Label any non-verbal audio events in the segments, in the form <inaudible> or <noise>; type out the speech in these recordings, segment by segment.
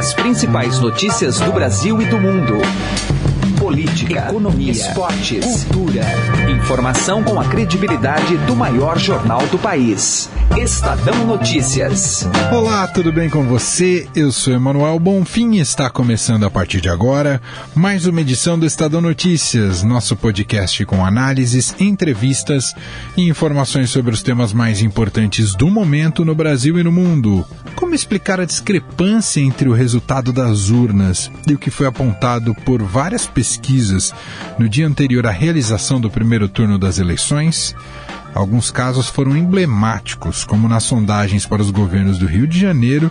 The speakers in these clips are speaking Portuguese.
As principais notícias do Brasil e do mundo. Política, economia, esportes, cultura. Informação com a credibilidade do maior jornal do país. Estadão Notícias. Olá, tudo bem com você? Eu sou Emanuel Bonfim e está começando a partir de agora mais uma edição do Estadão Notícias, nosso podcast com análises, entrevistas e informações sobre os temas mais importantes do momento no Brasil e no mundo. Como explicar a discrepância entre o resultado das urnas e o que foi apontado por várias pesquisas no dia anterior à realização do primeiro turno das eleições? Alguns casos foram emblemáticos, como nas sondagens para os governos do Rio de Janeiro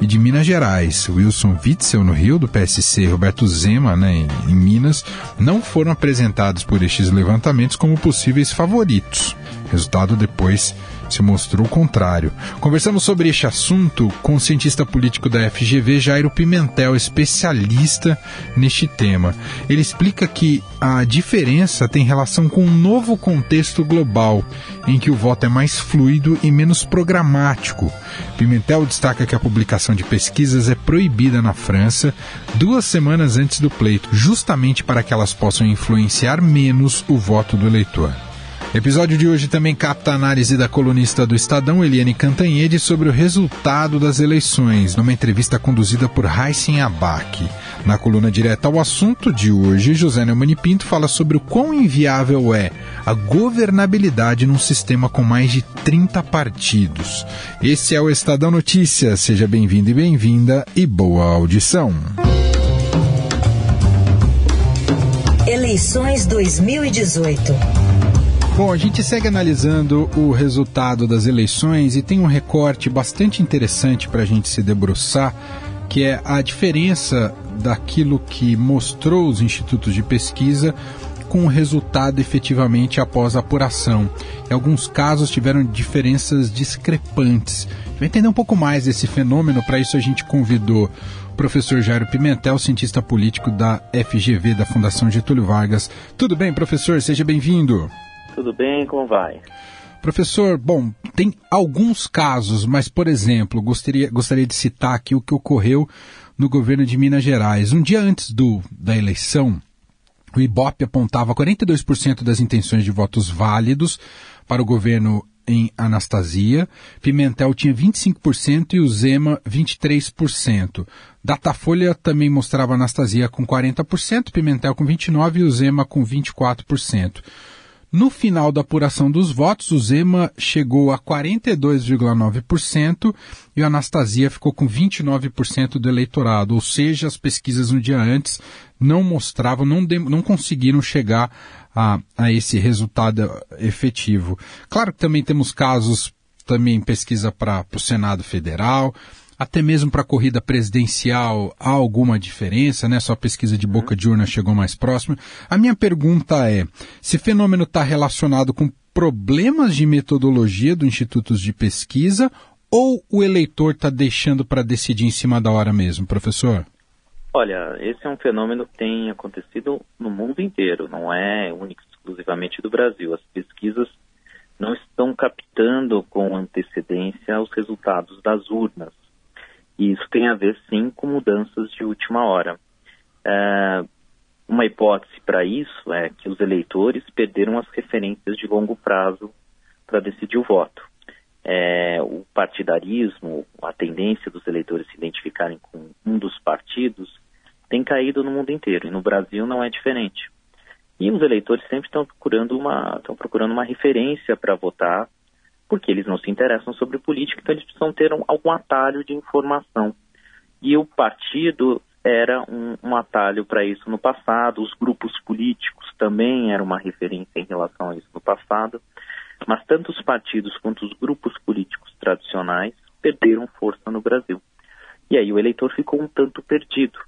e de Minas Gerais. Wilson Witzel no Rio, do PSC, Roberto Zema, né, em Minas, não foram apresentados por estes levantamentos como possíveis favoritos. Resultado depois se mostrou o contrário. Conversamos sobre este assunto com o cientista político da FGV, Jairo Pimentel, especialista neste tema. Ele explica que a diferença tem relação com um novo contexto global, em que o voto é mais fluido e menos programático. Pimentel destaca que a publicação de pesquisas é proibida na França duas semanas antes do pleito, justamente para que elas possam influenciar menos o voto do eleitor. Episódio de hoje também capta a análise da colunista do Estadão, Eliane Cantanhede, sobre o resultado das eleições, numa entrevista conduzida por Raíssen Abac. Na coluna direta ao assunto de hoje, José Neumani Pinto fala sobre o quão inviável é a governabilidade num sistema com mais de 30 partidos. Esse é o Estadão Notícias. Seja bem-vindo e bem-vinda e boa audição. Eleições 2018. Bom, a gente segue analisando o resultado das eleições e tem um recorte bastante interessante para a gente se debruçar, que é a diferença daquilo que mostrou os institutos de pesquisa com o resultado efetivamente após a apuração. Em alguns casos tiveram diferenças discrepantes. Vai entender um pouco mais desse fenômeno, para isso a gente convidou o professor Jairo Pimentel, cientista político da FGV, da Fundação Getúlio Vargas. Tudo bem, professor? Seja bem-vindo. Tudo bem? Como vai? Professor, bom, tem alguns casos, mas, por exemplo, gostaria, gostaria de citar aqui o que ocorreu no governo de Minas Gerais. Um dia antes do, da eleição, o Ibope apontava 42% das intenções de votos válidos para o governo em Anastasia, Pimentel tinha 25% e o Zema 23%. Datafolha também mostrava Anastasia com 40%, Pimentel com 29% e o Zema com 24%. No final da apuração dos votos, o Zema chegou a 42,9% e o Anastasia ficou com 29% do eleitorado, ou seja, as pesquisas no dia antes não mostravam, não, de, não conseguiram chegar a, a esse resultado efetivo. Claro que também temos casos, também pesquisa para o Senado Federal, até mesmo para a corrida presidencial há alguma diferença, né? Sua pesquisa de boca de urna chegou mais próxima. A minha pergunta é: se fenômeno está relacionado com problemas de metodologia do institutos de pesquisa ou o eleitor está deixando para decidir em cima da hora mesmo, professor? Olha, esse é um fenômeno que tem acontecido no mundo inteiro, não é único exclusivamente do Brasil. As pesquisas não estão captando com antecedência os resultados das urnas. E isso tem a ver, sim, com mudanças de última hora. É, uma hipótese para isso é que os eleitores perderam as referências de longo prazo para decidir o voto. É, o partidarismo, a tendência dos eleitores se identificarem com um dos partidos, tem caído no mundo inteiro e no Brasil não é diferente. E os eleitores sempre estão procurando uma, estão procurando uma referência para votar porque eles não se interessam sobre política, então eles precisam ter um, algum atalho de informação. E o partido era um, um atalho para isso no passado, os grupos políticos também eram uma referência em relação a isso no passado, mas tanto os partidos quanto os grupos políticos tradicionais perderam força no Brasil. E aí o eleitor ficou um tanto perdido.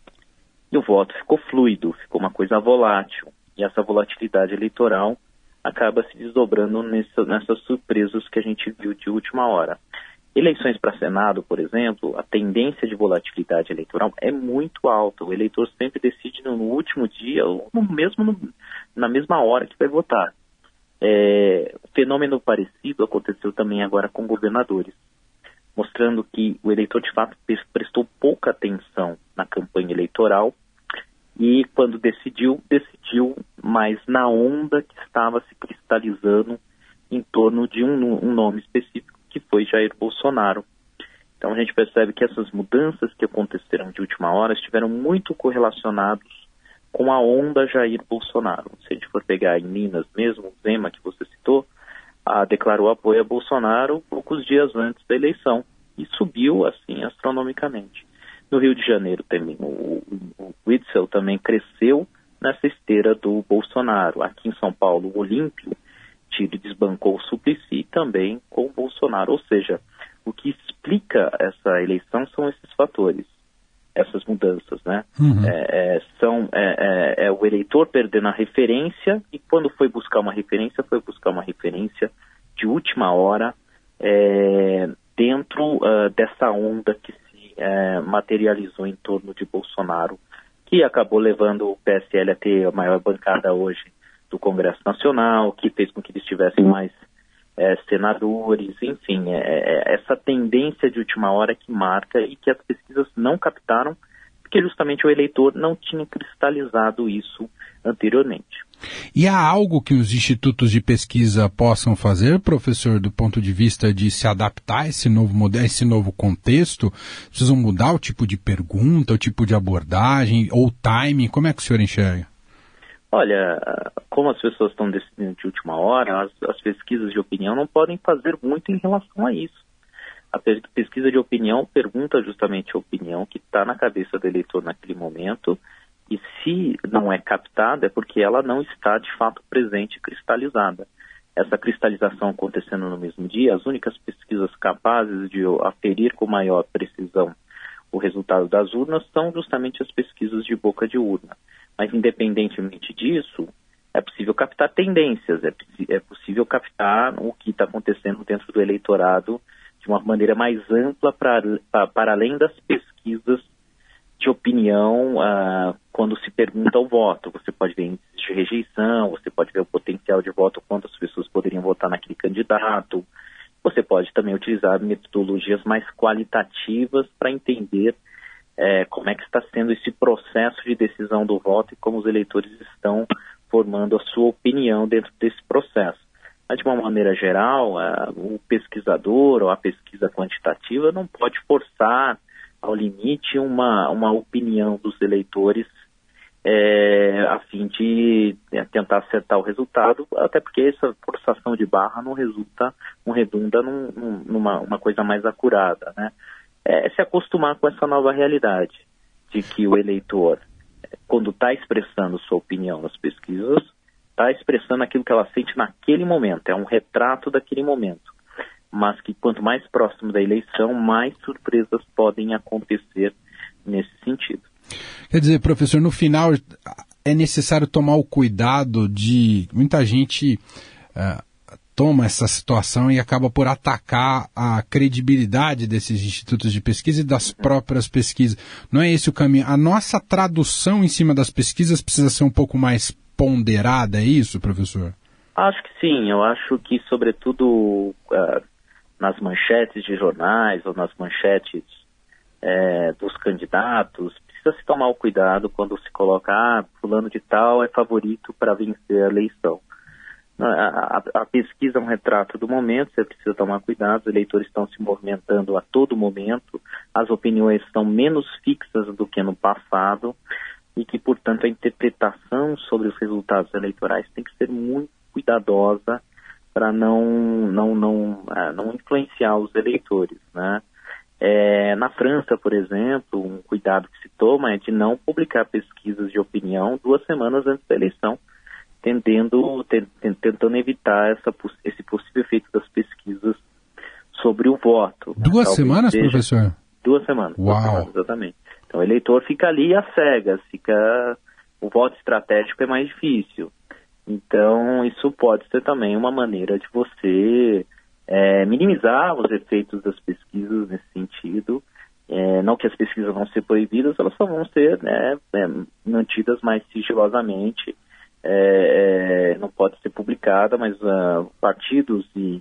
E o voto ficou fluido, ficou uma coisa volátil. E essa volatilidade eleitoral acaba se desdobrando nessa, nessas surpresas que a gente viu de última hora. Eleições para Senado, por exemplo, a tendência de volatilidade eleitoral é muito alta. O eleitor sempre decide no último dia, ou no mesmo no, na mesma hora que vai votar. É, fenômeno parecido aconteceu também agora com governadores, mostrando que o eleitor de fato prestou pouca atenção eleitoral e quando decidiu, decidiu mais na onda que estava se cristalizando em torno de um, um nome específico que foi Jair Bolsonaro. Então a gente percebe que essas mudanças que aconteceram de última hora estiveram muito correlacionados com a onda Jair Bolsonaro. Se a gente for pegar em Minas mesmo, o Zema que você citou, ah, declarou apoio a Bolsonaro poucos dias antes da eleição e subiu assim astronomicamente. No Rio de Janeiro também, o, o Witzel também cresceu nessa esteira do Bolsonaro. Aqui em São Paulo, o Olímpio Tire desbancou o Suplicy também com o Bolsonaro. Ou seja, o que explica essa eleição são esses fatores, essas mudanças, né? Uhum. É, é, são é, é, é, o eleitor perdendo a referência e quando foi buscar uma referência, foi buscar uma referência de última hora é, dentro uh, dessa onda que é, materializou em torno de Bolsonaro, que acabou levando o PSL a ter a maior bancada hoje do Congresso Nacional, que fez com que eles tivessem mais é, senadores, enfim, é, é, essa tendência de última hora que marca e que as pesquisas não captaram, porque justamente o eleitor não tinha cristalizado isso anteriormente. E há algo que os institutos de pesquisa possam fazer, professor, do ponto de vista de se adaptar a esse novo modelo, a esse novo contexto? Precisam mudar o tipo de pergunta, o tipo de abordagem ou timing? Como é que o senhor enxerga? Olha, como as pessoas estão decidindo de última hora, as, as, pesquisas de opinião não podem fazer muito em relação a isso. A pesquisa de opinião pergunta justamente a opinião que está na cabeça do eleitor naquele momento, e se não é captada é porque ela não está de fato presente cristalizada. Essa cristalização acontecendo no mesmo dia, as únicas pesquisas capazes de aferir com maior precisão o resultado das urnas são justamente as pesquisas de boca de urna. Mas, independentemente disso, é possível captar tendências, é, é possível captar o que está acontecendo dentro do eleitorado de uma maneira mais ampla pra, para além das pesquisas de opinião uh, quando se pergunta o voto. Você pode ver índices de rejeição, você pode ver o potencial de voto, quantas pessoas poderiam votar naquele candidato. Você pode também utilizar metodologias mais qualitativas para entender é, como é que está sendo esse processo de decisão do voto e como os eleitores estão formando a sua opinião dentro desse processo. Mas, de uma maneira geral, é, o pesquisador ou a pesquisa quantitativa não pode forçar ao limite uma, uma opinião dos eleitores é, a fim de é, tentar acertar o resultado, até porque essa forçação de barra não resulta, não redunda num, numa uma coisa mais acurada, né? é se acostumar com essa nova realidade, de que o eleitor, quando está expressando sua opinião nas pesquisas, está expressando aquilo que ela sente naquele momento, é um retrato daquele momento. Mas que quanto mais próximo da eleição, mais surpresas podem acontecer nesse sentido. Quer dizer, professor, no final é necessário tomar o cuidado de muita gente. Uh, toma essa situação e acaba por atacar a credibilidade desses institutos de pesquisa e das próprias pesquisas. Não é esse o caminho. A nossa tradução em cima das pesquisas precisa ser um pouco mais ponderada, é isso, professor? Acho que sim. Eu acho que, sobretudo, uh, nas manchetes de jornais ou nas manchetes uh, dos candidatos, precisa se tomar o cuidado quando se coloca, ah, fulano de tal é favorito para vencer a eleição. A, a, a, pesquisa é um retrato do momento, você precisa tomar cuidado, os eleitores estão se movimentando a todo momento, as opiniões estão menos fixas do que no passado e que, portanto, a interpretação sobre os resultados eleitorais tem que ser muito cuidadosa para não, não, não, é, não influenciar os eleitores, né? É, na França, por exemplo, um cuidado que se toma é de não publicar pesquisas de opinião duas semanas antes da eleição, tendendo, tentando evitar essa, esse possível efeito das pesquisas sobre o voto. Né? Duas semanas, seja, professor? Duas semanas. Uau! Duas semanas, exatamente. Então o eleitor fica ali às cegas, fica o voto estratégico é mais difícil. Então isso pode ser também uma maneira de você é, minimizar os efeitos das pesquisas nesse sentido. É, não que as pesquisas vão ser proibidas, elas só vão ser né, é, mantidas mais sigilosamente é, é, não pode ser publicada, mas uh, partidos e,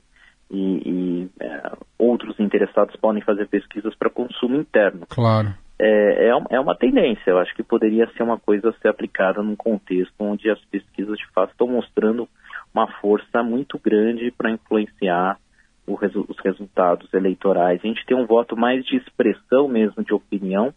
e, e uh, outros interessados podem fazer pesquisas para consumo interno. Claro. É, é, é uma tendência. Eu acho que poderia ser uma coisa a ser aplicada num contexto onde as pesquisas de fato estão mostrando uma força muito grande para influenciar resu os resultados eleitorais. A gente tem um voto mais de expressão mesmo de opinião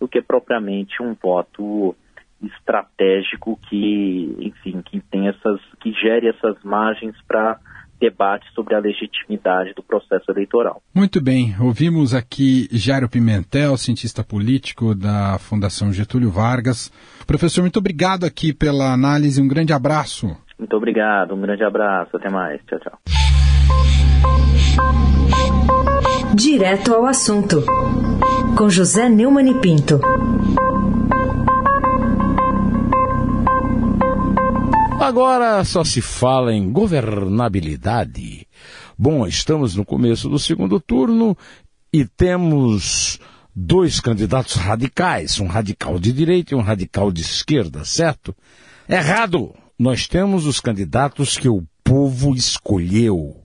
do que propriamente um voto estratégico que, enfim, que tem essas, que gere essas margens para debate sobre a legitimidade do processo eleitoral. Muito bem, ouvimos aqui Jairo Pimentel, cientista político da Fundação Getúlio Vargas. Professor, muito obrigado aqui pela análise, um grande abraço. Muito obrigado, um grande abraço, até mais, tchau, tchau. Direto ao assunto, com José Neumann e Pinto. Agora só se fala em governabilidade. Bom, estamos no começo do segundo turno e temos dois candidatos radicais, um radical de direita e um radical de esquerda, certo? Errado! Nós temos os candidatos que o povo escolheu.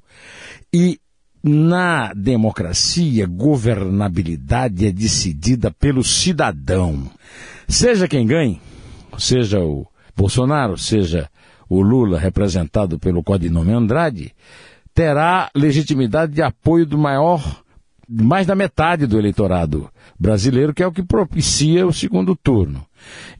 E na democracia, governabilidade é decidida pelo cidadão. Seja quem ganhe, seja o Bolsonaro, seja o Lula, representado pelo codinome Andrade, terá legitimidade de apoio do maior, mais da metade do eleitorado brasileiro, que é o que propicia o segundo turno.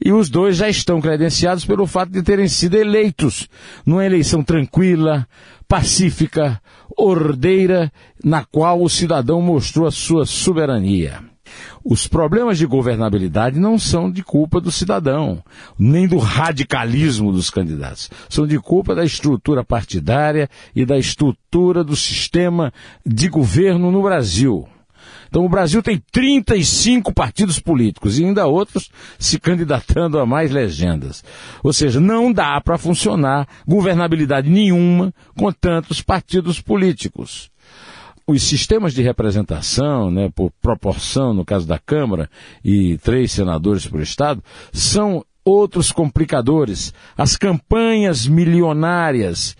E os dois já estão credenciados pelo fato de terem sido eleitos numa eleição tranquila, pacífica, ordeira, na qual o cidadão mostrou a sua soberania. Os problemas de governabilidade não são de culpa do cidadão, nem do radicalismo dos candidatos. São de culpa da estrutura partidária e da estrutura do sistema de governo no Brasil. Então o Brasil tem 35 partidos políticos e ainda outros se candidatando a mais legendas. Ou seja, não dá para funcionar governabilidade nenhuma com tantos partidos políticos os sistemas de representação, né, por proporção, no caso da Câmara, e três senadores por Estado, são outros complicadores. As campanhas milionárias,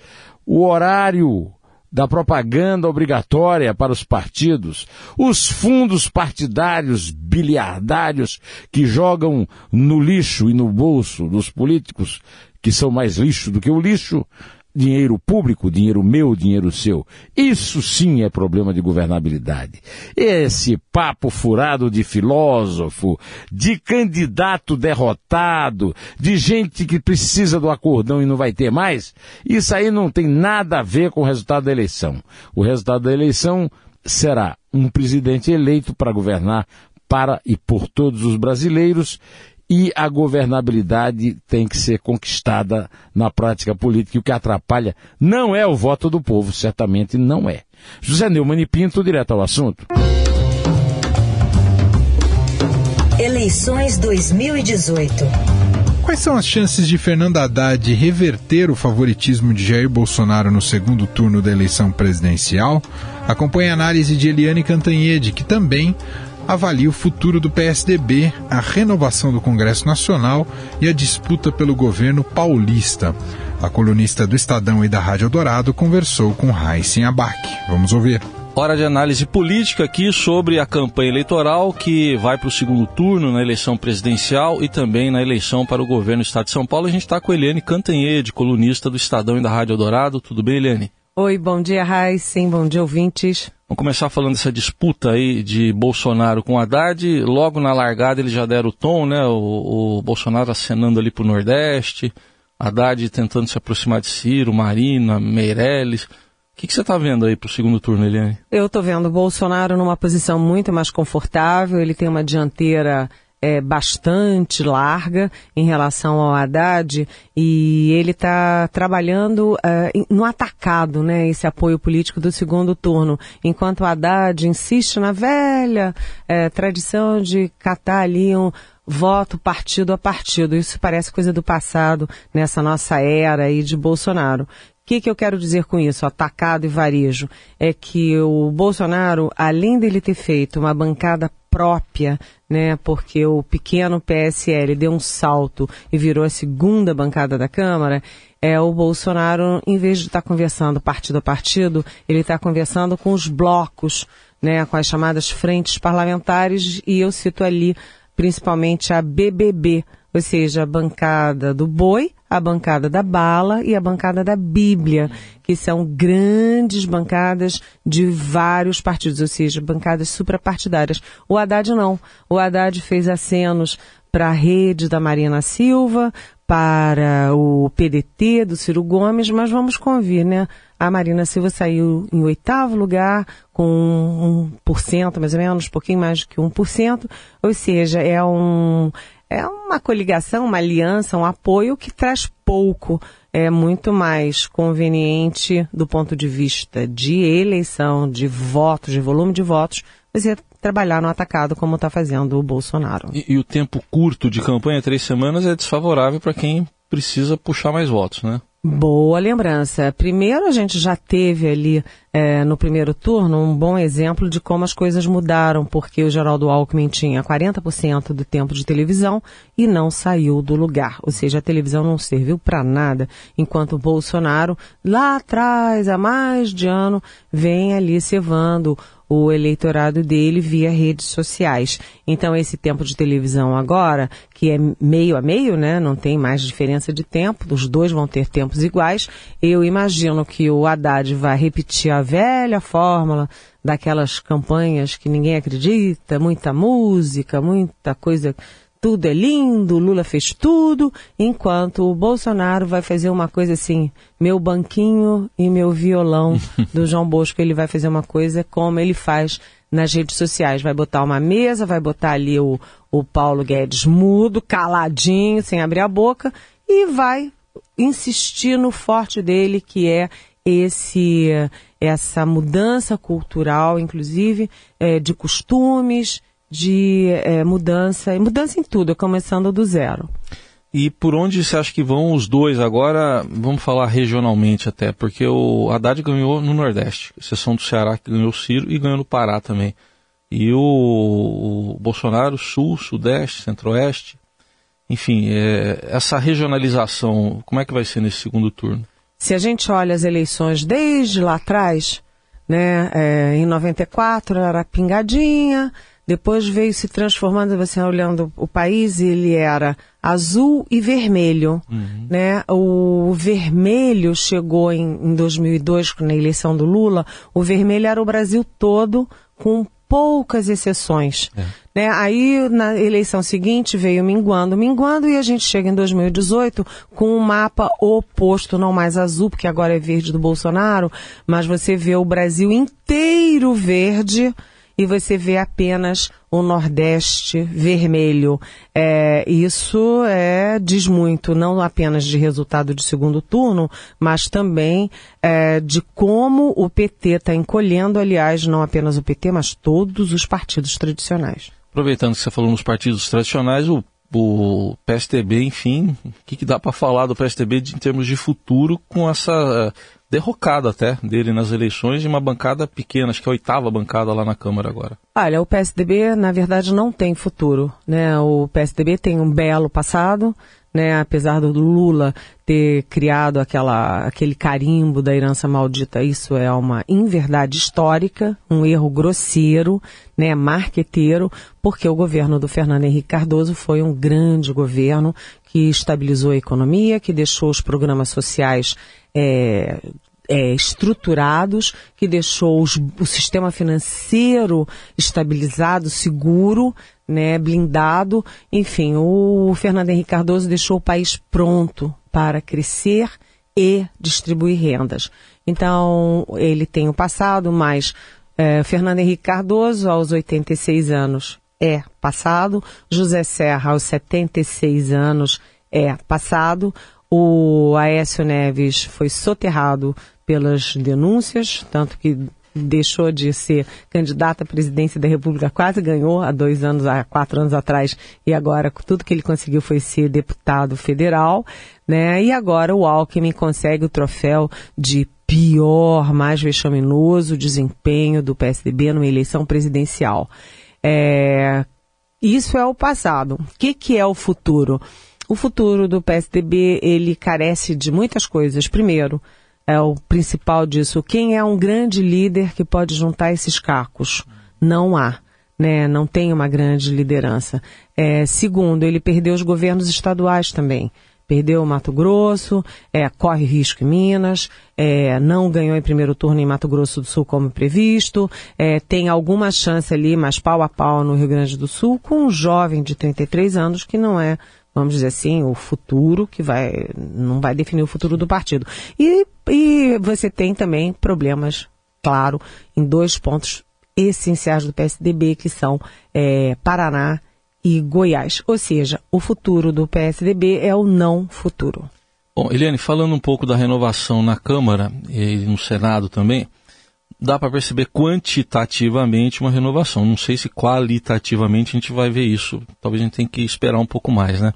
o horário da propaganda obrigatória para os partidos, os fundos partidários biliardários que jogam no lixo e no bolso dos políticos, que são mais lixo do que o lixo, dinheiro público, dinheiro meu, dinheiro seu. Isso sim é problema de governabilidade. Esse papo furado de filósofo, de candidato derrotado, de gente que precisa do acordão e não vai ter mais, isso aí não tem nada a ver com o resultado da eleição. O resultado da eleição será um presidente eleito para governar para e por todos os brasileiros e a governabilidade tem que ser conquistada na prática política. E o que atrapalha não é o voto do povo, certamente não é. José Neumann e Pinto, direto ao assunto. Eleições 2018. Quais são as chances de Fernando Haddad reverter o favoritismo de Jair Bolsonaro no segundo turno da eleição presidencial? Acompanhe a análise de Eliane Cantanhede, que também avalia o futuro do PSDB, a renovação do Congresso Nacional e a disputa pelo governo paulista. A colunista do Estadão e da Rádio Dourado conversou com Raíssen Abac. Vamos ouvir. Hora de análise política aqui sobre a campanha eleitoral que vai para o segundo turno na eleição presidencial e também na eleição para o governo do Estado de São Paulo. A gente está com a Eliane Cantanhede, colunista do Estadão e da Rádio Dourado. Tudo bem, Eliane? Oi, bom dia, Raíssen. Bom dia, ouvintes. Vamos começar falando dessa disputa aí de Bolsonaro com Haddad. Logo na largada eles já deram o tom, né? O, o Bolsonaro acenando ali para o Nordeste, Haddad tentando se aproximar de Ciro, Marina, Meirelles. O que, que você está vendo aí para o segundo turno, Eliane? Eu estou vendo o Bolsonaro numa posição muito mais confortável. Ele tem uma dianteira é, bastante larga em relação ao Haddad e ele está trabalhando é, no atacado, né, esse apoio político do segundo turno, enquanto o Haddad insiste na velha é, tradição de catar ali um voto partido a partido. Isso parece coisa do passado nessa nossa era aí de Bolsonaro. O que, que eu quero dizer com isso, atacado e varejo? É que o Bolsonaro, além dele ter feito uma bancada própria, né? Porque o pequeno PSL deu um salto e virou a segunda bancada da Câmara. É o Bolsonaro, em vez de estar tá conversando partido a partido, ele está conversando com os blocos, né? Com as chamadas frentes parlamentares. E eu cito ali principalmente a BBB, ou seja, a bancada do boi, a bancada da bala e a bancada da Bíblia, que são grandes bancadas de vários partidos, ou seja, bancadas suprapartidárias. O Haddad não. O Haddad fez acenos para a rede da Marina Silva, para o PDT do Ciro Gomes, mas vamos convir, né? A Marina Silva saiu em oitavo lugar, com 1%, mais ou menos, um pouquinho mais que 1%, ou seja, é um, é uma coligação, uma aliança, um apoio que traz pouco. É muito mais conveniente do ponto de vista de eleição, de votos, de volume de votos, você trabalhar no atacado como está fazendo o Bolsonaro. E, e, o tempo curto de campanha, três semanas, é desfavorável para quem precisa puxar mais votos, né? Boa lembrança. Primeiro, a gente já teve ali é, no primeiro turno um bom exemplo de como as coisas mudaram, porque o Geraldo Alckmin tinha 40% do tempo de televisão e não saiu do lugar. Ou seja, a televisão não serviu para nada, enquanto o Bolsonaro, lá atrás, há mais de ano, vem ali cevando o eleitorado dele via redes sociais. Então, esse tempo de televisão agora, que é meio a meio, né? Não tem mais diferença de tempo, os dois vão ter tempos iguais. Eu imagino que o Haddad vai repetir a velha fórmula daquelas campanhas que ninguém acredita, muita música, muita coisa tudo é lindo, Lula fez tudo, enquanto o Bolsonaro vai fazer uma coisa assim, meu banquinho e meu violão <laughs> do João Bosco, ele vai fazer uma coisa como ele faz nas redes sociais, vai botar uma mesa, vai botar ali o, o Paulo Guedes mudo, caladinho, sem abrir a boca, e vai insistir no forte dele, que é esse essa mudança cultural, inclusive, é, de costumes, de é, mudança, mudança em tudo, começando do zero. E por onde você acha que vão os dois agora? Vamos falar regionalmente até, porque o Haddad ganhou no Nordeste, exceção do Ceará que ganhou o Ciro e ganhou no Pará também. E o, o Bolsonaro, Sul, Sudeste, Centro-Oeste. Enfim, é, essa regionalização, como é que vai ser nesse segundo turno? Se a gente olha as eleições desde lá atrás, né, é, em 94 era pingadinha, depois veio se transformando, você olhando o país, ele era azul e vermelho, uhum. né? O vermelho chegou em, em 2002, na eleição do Lula, o vermelho era o Brasil todo, com poucas exceções. É. Né? Aí, na eleição seguinte, veio minguando, minguando, e a gente chega em 2018 com um mapa oposto, não mais azul, porque agora é verde do Bolsonaro, mas você vê o Brasil inteiro verde, e você vê apenas o Nordeste vermelho. É, isso é, diz muito, não apenas de resultado de segundo turno, mas também é, de como o PT está encolhendo, aliás, não apenas o PT, mas todos os partidos tradicionais. Aproveitando que você falou nos partidos tradicionais, o o PSDB, enfim, o que, que dá para falar do PSDB de, em termos de futuro com essa derrocada até dele nas eleições e uma bancada pequena, acho que é a oitava bancada lá na Câmara agora. Olha, o PSDB, na verdade, não tem futuro. Né? O PSDB tem um belo passado, né? apesar do Lula ter criado aquela, aquele carimbo da herança maldita, isso é uma inverdade histórica, um erro grosseiro, né? marqueteiro, porque o governo do Fernando Henrique Cardoso foi um grande governo que estabilizou a economia, que deixou os programas sociais é, é, estruturados, que deixou os, o sistema financeiro estabilizado, seguro, né, blindado. Enfim, o Fernando Henrique Cardoso deixou o país pronto para crescer e distribuir rendas. Então, ele tem o passado, mas é, Fernando Henrique Cardoso, aos 86 anos, é passado. José Serra, aos 76 anos, é passado. O Aécio Neves foi soterrado pelas denúncias, tanto que deixou de ser candidato à presidência da República, quase ganhou há dois anos, há quatro anos atrás, e agora tudo que ele conseguiu foi ser deputado federal, né? E agora o Alckmin consegue o troféu de pior, mais vexaminoso desempenho do PSDB numa eleição presidencial. É, isso é o passado. O que, que é o futuro? O futuro do PSDB, ele carece de muitas coisas. Primeiro, é o principal disso, quem é um grande líder que pode juntar esses cacos? Não há. né, não tem uma grande liderança. É, segundo, ele perdeu os governos estaduais também. Perdeu o Mato Grosso, é, corre risco em Minas, é, não ganhou em primeiro turno em Mato Grosso do Sul como previsto, é, tem alguma chance ali, mas pau a pau no Rio Grande do Sul, com um jovem de 33 anos que não é vamos dizer assim, o futuro que vai, não vai definir o futuro do partido. E, e você tem também problemas, claro, em dois pontos essenciais do PSDB, que são é, Paraná e Goiás. Ou seja, o futuro do PSDB é o não futuro. Bom, Eliane, falando um pouco da renovação na Câmara e no Senado também, dá para perceber quantitativamente uma renovação. Não sei se qualitativamente a gente vai ver isso. Talvez a gente tenha que esperar um pouco mais, né?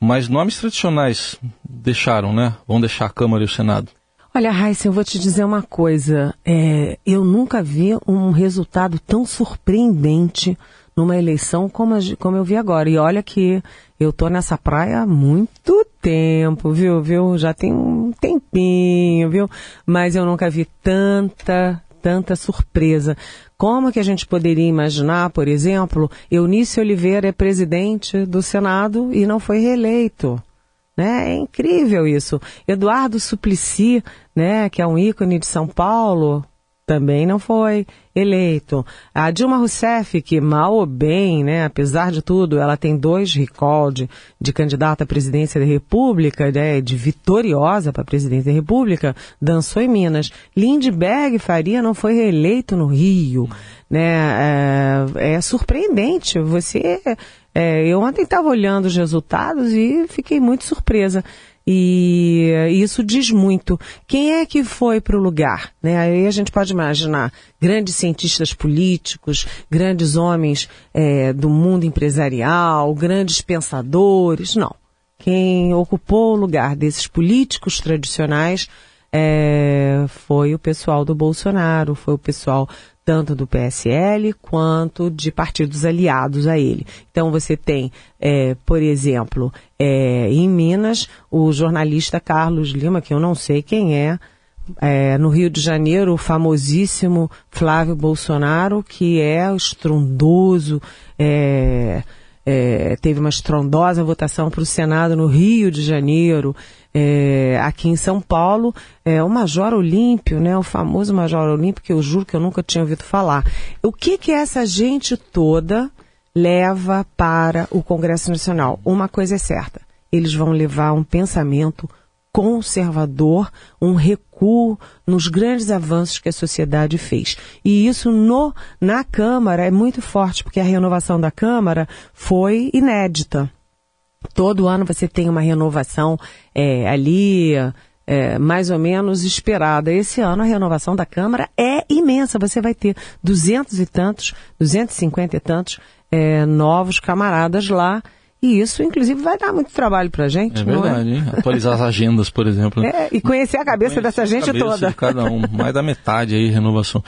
Mas nomes tradicionais deixaram, né? Vão deixar a Câmara e o Senado. Olha, Raíssa, eu vou te dizer uma coisa. É, eu nunca vi um resultado tão surpreendente numa eleição como, como eu vi agora. E olha que eu tô nessa praia há muito tempo, viu, viu? Já tem um tempinho, viu? Mas eu nunca vi tanta, tanta surpresa. Como que a gente poderia imaginar, por exemplo, Eunício Oliveira é presidente do Senado e não foi reeleito? Né? É incrível isso. Eduardo Suplicy, né, que é um ícone de São Paulo, também não foi eleito. A Dilma Rousseff, que mal ou bem, né, apesar de tudo, ela tem dois recall de, de candidata à presidência da República, né, de vitoriosa para a presidência da República, dançou em Minas. Lindbergh Faria não foi reeleito no Rio. Né, é, é surpreendente. Você, é, eu ontem estava olhando os resultados e fiquei muito surpresa. E isso diz muito. Quem é que foi para o lugar? Né? Aí a gente pode imaginar grandes cientistas políticos, grandes homens é, do mundo empresarial, grandes pensadores. Não. Quem ocupou o lugar desses políticos tradicionais é, foi o pessoal do Bolsonaro, foi o pessoal tanto do PSL quanto de partidos aliados a ele. Então você tem, é, por exemplo, é, em Minas, o jornalista Carlos Lima, que eu não sei quem é, é, no Rio de Janeiro, o famosíssimo Flávio Bolsonaro, que é estrondoso, é, é, teve uma estrondosa votação para o Senado no Rio de Janeiro, é, aqui em São Paulo, é, o Major Olímpio, né, o famoso Major Olímpio, que eu juro que eu nunca tinha ouvido falar. O que que essa gente toda leva para o Congresso Nacional? Uma coisa é certa, eles vão levar um pensamento conservador, um recuo nos grandes avanços que a sociedade fez. E isso no, na Câmara é muito forte, porque a renovação da Câmara foi inédita. Todo ano você tem uma renovação é, ali, é, mais ou menos esperada. Esse ano a renovação da Câmara é imensa. Você vai ter duzentos e tantos, duzentos e cinquenta e tantos é, novos camaradas lá. E isso, inclusive, vai dar muito trabalho para a gente. É verdade, é? hein? Atualizar as agendas, por exemplo. É, e conhecer a cabeça conhecer dessa gente toda. De cada um, mais da metade aí, renovação.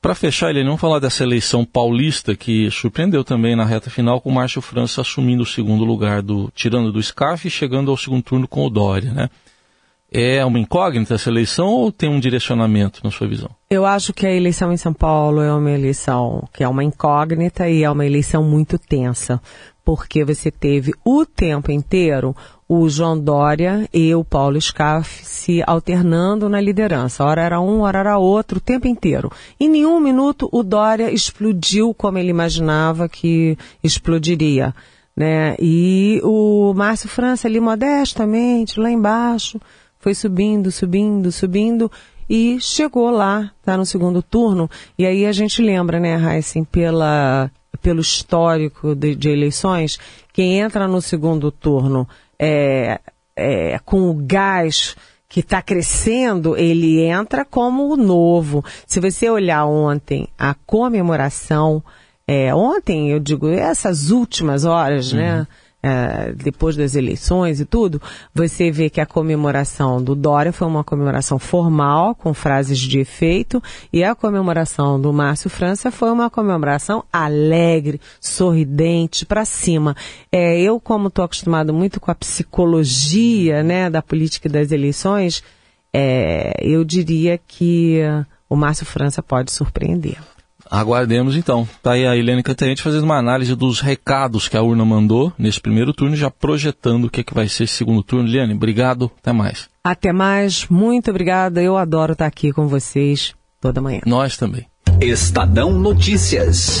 Para fechar, ele não falar dessa eleição paulista que surpreendeu também na reta final com o Márcio França assumindo o segundo lugar, do, tirando do SCAF e chegando ao segundo turno com o Dória, né? É uma incógnita essa eleição ou tem um direcionamento na sua visão? Eu acho que a eleição em São Paulo é uma eleição que é uma incógnita e é uma eleição muito tensa, porque você teve o tempo inteiro o João Dória e o Paulo Scaff se alternando na liderança. Hora era um, hora era outro, o tempo inteiro. Em nenhum minuto o Dória explodiu como ele imaginava que explodiria. Né? E o Márcio França ali modestamente, lá embaixo, foi subindo, subindo, subindo e chegou lá, tá no segundo turno. E aí a gente lembra, né, Heisen, pela, pelo histórico de, de eleições, quem entra no segundo turno é, é, com o gás que está crescendo, ele entra como novo. Se você olhar ontem a comemoração, é, ontem eu digo essas últimas horas, né, uhum. né? É, depois das eleições e tudo, você vê que a comemoração do Dória foi uma comemoração formal, com frases de efeito, e a comemoração do Márcio França foi uma comemoração alegre, sorridente, para cima. É, eu, como estou acostumado muito com a psicologia né, da política e das eleições, é, eu diria que o Márcio França pode surpreender. Aguardemos então. Tá aí a Helene Cantanhete fazendo uma análise dos recados que a urna mandou nesse primeiro turno, já projetando o que, é que vai ser esse segundo turno. Eliane, obrigado, até mais. Até mais, muito obrigada. Eu adoro estar aqui com vocês toda manhã. Nós também. Estadão Notícias.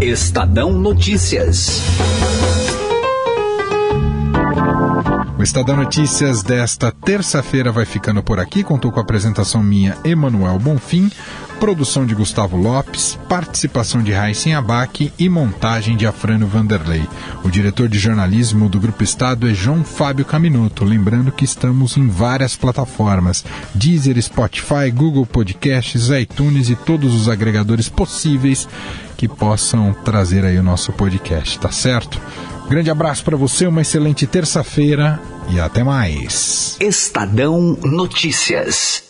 Estadão Notícias. Estadão Notícias desta terça-feira vai ficando por aqui. Contou com a apresentação minha, Emanuel Bonfim, produção de Gustavo Lopes, participação de Raíssen Abac e montagem de Afrânio Vanderlei. O diretor de jornalismo do Grupo Estado é João Fábio Caminuto. Lembrando que estamos em várias plataformas: Deezer, Spotify, Google Podcasts, iTunes e todos os agregadores possíveis que possam trazer aí o nosso podcast, tá certo? Grande abraço para você, uma excelente terça-feira e até mais. Estadão Notícias.